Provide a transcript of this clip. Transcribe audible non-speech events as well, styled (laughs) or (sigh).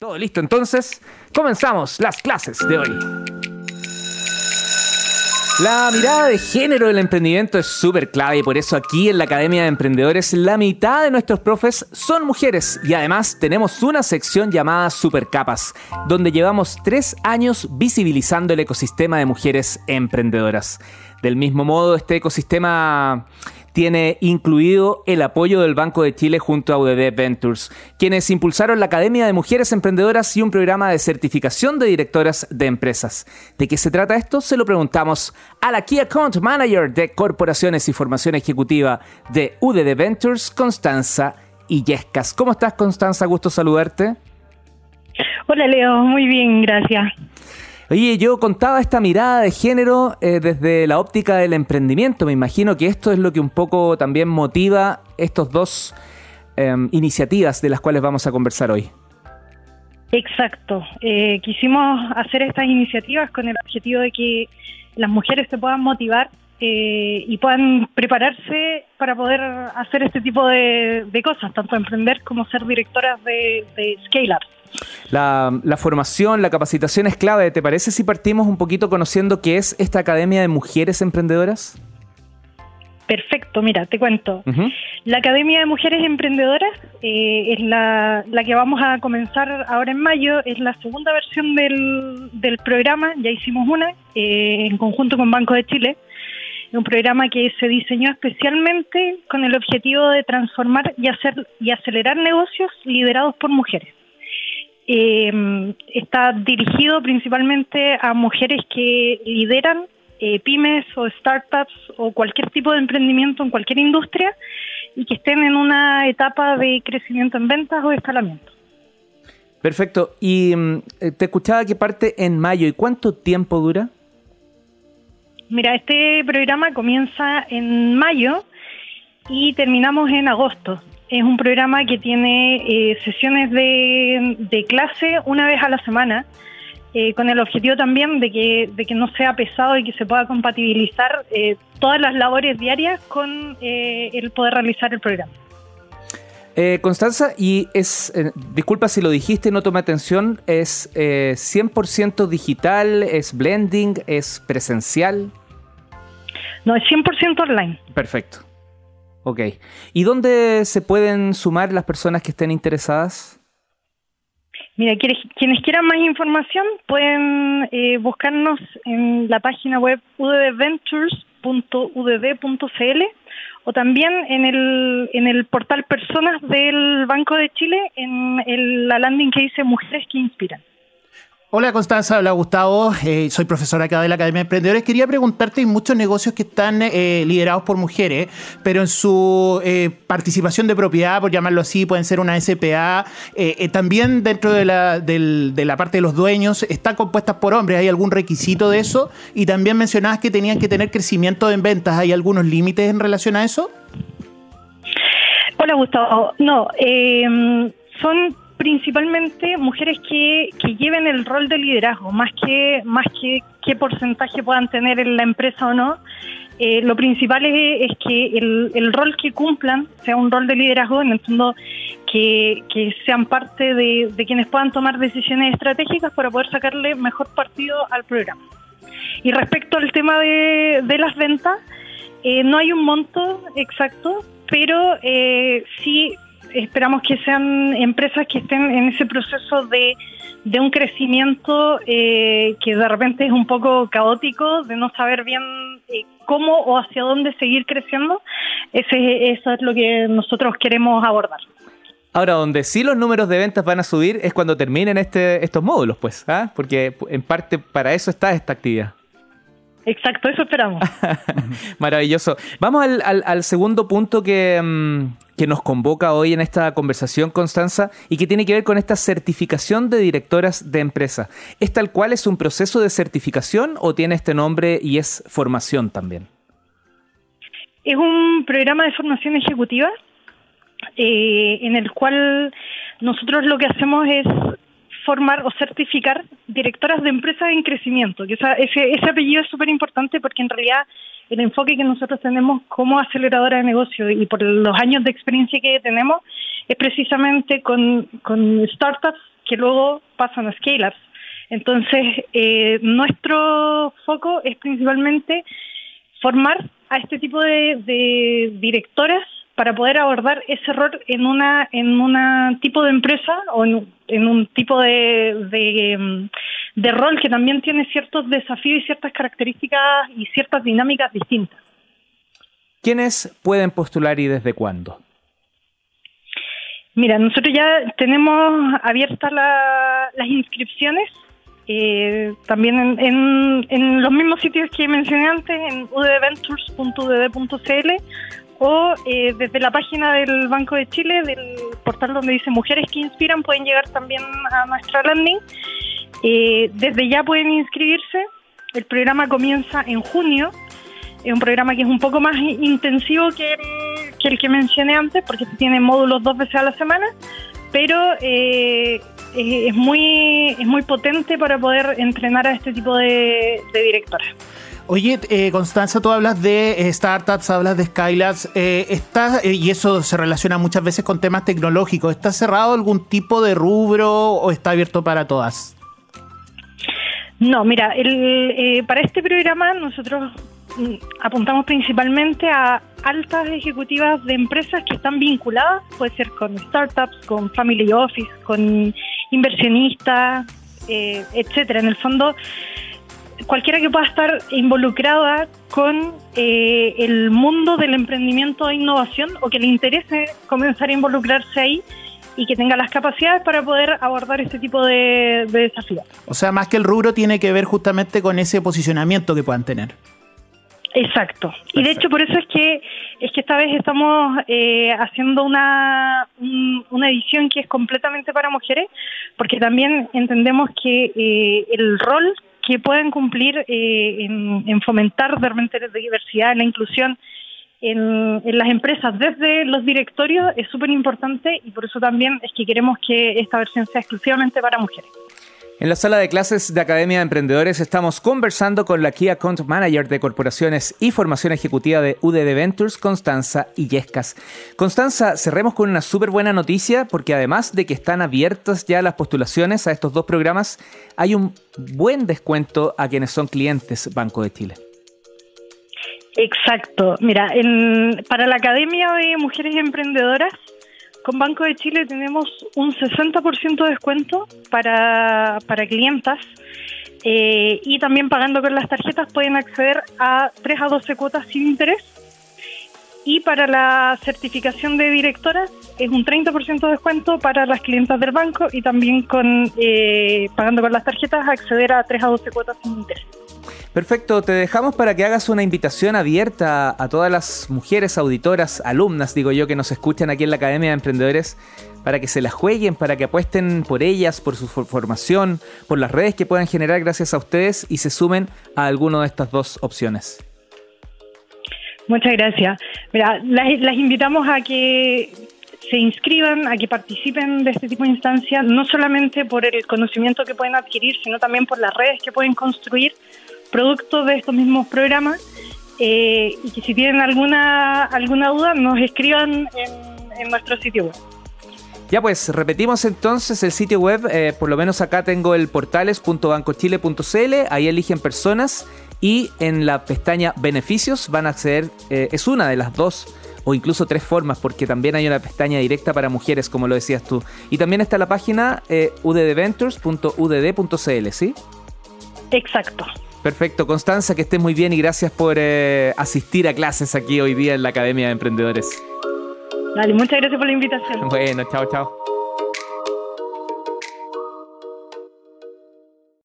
Todo listo, entonces comenzamos las clases de hoy. La mirada de género del emprendimiento es súper clave y por eso aquí en la Academia de Emprendedores la mitad de nuestros profes son mujeres y además tenemos una sección llamada Supercapas, donde llevamos tres años visibilizando el ecosistema de mujeres emprendedoras. Del mismo modo, este ecosistema tiene incluido el apoyo del Banco de Chile junto a UDD Ventures, quienes impulsaron la Academia de Mujeres Emprendedoras y un programa de certificación de directoras de empresas. ¿De qué se trata esto? Se lo preguntamos a la Key Account Manager de Corporaciones y Formación Ejecutiva de UDD Ventures, Constanza Illescas. ¿Cómo estás, Constanza? Gusto saludarte. Hola, Leo. Muy bien, gracias. Oye, yo contaba esta mirada de género eh, desde la óptica del emprendimiento. Me imagino que esto es lo que un poco también motiva estos dos em, iniciativas de las cuales vamos a conversar hoy. Exacto. Eh, quisimos hacer estas iniciativas con el objetivo de que las mujeres se puedan motivar eh, y puedan prepararse para poder hacer este tipo de, cosas, tanto emprender como ser directoras de, de scale-ups. La, formación, la capacitación es clave. ¿Te parece si partimos un poquito conociendo qué es esta Academia de Mujeres Emprendedoras? Perfecto, mira, te cuento. La Academia de Mujeres Emprendedoras eh, es la, que vamos a comenzar ahora en mayo, es la segunda versión del, programa, ya hicimos una eh, en conjunto con Banco de Chile, un programa que se diseñó especialmente con el objetivo de transformar y, hacer, y acelerar negocios liderados por mujeres. Eh, está dirigido principalmente a mujeres que lideran eh, pymes o startups o cualquier tipo de emprendimiento en cualquier industria y que estén en una etapa de crecimiento en ventas o escalamiento. Perfecto. Y mm, eh, te escuchaba que parte en mayo. ¿Y cuánto tiempo dura? Mira, este programa comienza en mayo y terminamos en agosto. Es un programa que tiene eh, sesiones de, clase una vez a la semana, eh, con el objetivo también de que, de que no sea pesado y que se pueda compatibilizar eh, todas las labores diarias con el poder realizar el programa. Constanza, y es, disculpa si lo dijiste, no tomé atención, ¿es 100% digital, es blending, es presencial? No, es 100% online. Perfecto. Ok. ¿Y dónde se pueden sumar las personas que estén interesadas? Mira, quienes, quieran más información pueden eh, buscarnos en la página web uddventures.udd.cl o también en el, en el portal Personas del Banco de Chile en la landing que dice Mujeres que Inspiran. Hola Constanza, hola Gustavo, eh, soy profesora acá de la Academia de Emprendedores. Quería preguntarte, hay muchos negocios que están eh, liderados por mujeres, pero en su eh, participación de propiedad, por llamarlo así, pueden ser una SPA, también dentro de la, de la parte de los dueños, están compuestas por hombres, ¿hay algún requisito de eso? Y también mencionabas que tenían que tener crecimiento en ventas, ¿hay algunos límites en relación a eso? Hola Gustavo, no, son principalmente mujeres que, que lleven el rol de liderazgo, más que, más que qué porcentaje puedan tener en la empresa o no. Eh, lo principal es, que el, el, rol que cumplan sea un rol de liderazgo, en el fondo que, que sean parte de, de, quienes puedan tomar decisiones estratégicas para poder sacarle mejor partido al programa. Y respecto al tema de, de las ventas, eh, no hay un monto exacto, pero eh, sí esperamos que sean empresas que estén en ese proceso de, un crecimiento eh, que de repente es un poco caótico, de no saber bien eh, cómo o hacia dónde seguir creciendo. Ese, eso es lo que nosotros queremos abordar. Ahora, donde sí los números de ventas van a subir es cuando terminen este, estos módulos, pues, ¿ah? porque en parte para eso está esta actividad. Exacto, eso esperamos. (laughs) Maravilloso. Vamos al, segundo punto que, mm, que, nos convoca hoy en esta conversación, Constanza, y que tiene que ver con esta certificación de directoras de empresa. ¿Es tal cual es un proceso de certificación o tiene este nombre y es formación también? Es un programa de formación ejecutiva eh, en el cual nosotros lo que hacemos es formar o certificar directoras de empresas en crecimiento. Que ese, apellido es súper importante porque en realidad el enfoque que nosotros tenemos como aceleradora de negocio y por los años de experiencia que tenemos es precisamente con, con startups que luego pasan a scale-ups. Entonces, eh, nuestro foco es principalmente formar a este tipo de, directoras para poder abordar ese rol en una en un tipo de empresa o en, un tipo de, de, rol que también tiene ciertos desafíos y ciertas características y ciertas dinámicas distintas. ¿Quiénes pueden postular y desde cuándo? Mira, nosotros ya tenemos abiertas las inscripciones eh, también en, en, los mismos sitios que mencioné antes, en udventures.udd.cl o eh, desde la página del Banco de Chile, del portal donde dice Mujeres que Inspiran, pueden llegar también a nuestra landing. Eh, desde ya pueden inscribirse. El programa comienza en junio. Es un programa que es un poco más intensivo que el que mencioné antes, porque tiene módulos dos veces a la semana, pero eh, es, muy, es muy potente para poder entrenar a este tipo de, directoras. Oye, eh, Constanza, tú hablas de eh, startups, hablas de Skylabs, eh, está, y eso se relaciona muchas veces con temas tecnológicos. ¿Está cerrado algún tipo de rubro o está abierto para todas? No, mira, el, para este programa nosotros mm, apuntamos principalmente a altas ejecutivas de empresas que están vinculadas, puede ser con startups, con family office, con inversionista, eh, etcétera. En el fondo, cualquiera que pueda estar involucrada con eh, el mundo del emprendimiento e innovación o que le interese comenzar a involucrarse ahí y que tenga las capacidades para poder abordar este tipo de desafíos. O sea, más que el rubro tiene que ver justamente con ese posicionamiento que puedan tener. Exacto. Y de hecho por eso es que es que esta vez estamos eh, haciendo una una edición que es completamente para mujeres, porque también entendemos que eh, el rol que pueden cumplir eh, en, fomentar realmente la diversidad, la inclusión en, en las empresas desde los directorios es súper importante y por eso también es que queremos que esta versión sea exclusivamente para mujeres. En la sala de clases de Academia de Emprendedores estamos conversando con la Key Account Manager de Corporaciones y Formación Ejecutiva de UDD Ventures, Constanza Illescas. Constanza, cerremos con una súper buena noticia porque además de que están abiertas ya las postulaciones a estos dos programas, hay un buen descuento a quienes son clientes Banco de Chile. Exacto. Mira, para la Academia de Mujeres Emprendedoras con Banco de Chile tenemos un 60% de descuento para, para clientas eh, y también pagando con las tarjetas pueden acceder a 3 a 12 cuotas sin interés. Y para la certificación de directoras es un 30% de descuento para las clientas del banco y también con eh, pagando con las tarjetas acceder a 3 a 12 cuotas sin interés. Perfecto, te dejamos para que hagas una invitación abierta a todas las mujeres auditoras, alumnas, digo yo, que nos escuchan aquí en la Academia de Emprendedores, para que se las jueguen, para que apuesten por ellas, por su formación, por las redes que puedan generar gracias a ustedes y se sumen a alguna de estas dos opciones. Muchas gracias. Mira, las, invitamos a que se inscriban, a que participen de este tipo de instancias, no solamente por el conocimiento que pueden adquirir, sino también por las redes que pueden construir producto de estos mismos programas eh, y que si tienen alguna alguna duda nos escriban en, nuestro sitio web. Ya pues, repetimos entonces el sitio web, eh, por lo menos acá tengo el portales.bancochile.cl, ahí eligen personas y en la pestaña beneficios van a acceder, eh, es una de las dos o incluso tres formas, porque también hay una pestaña directa para mujeres, como lo decías tú. Y también está la página eh, uddventures.udd.cl, ¿sí? Exacto. Perfecto, Constanza, que estés muy bien y gracias por eh, asistir a clases aquí hoy día en la Academia de Emprendedores. Dale, muchas gracias por la invitación. (laughs) Bueno, chao, chao.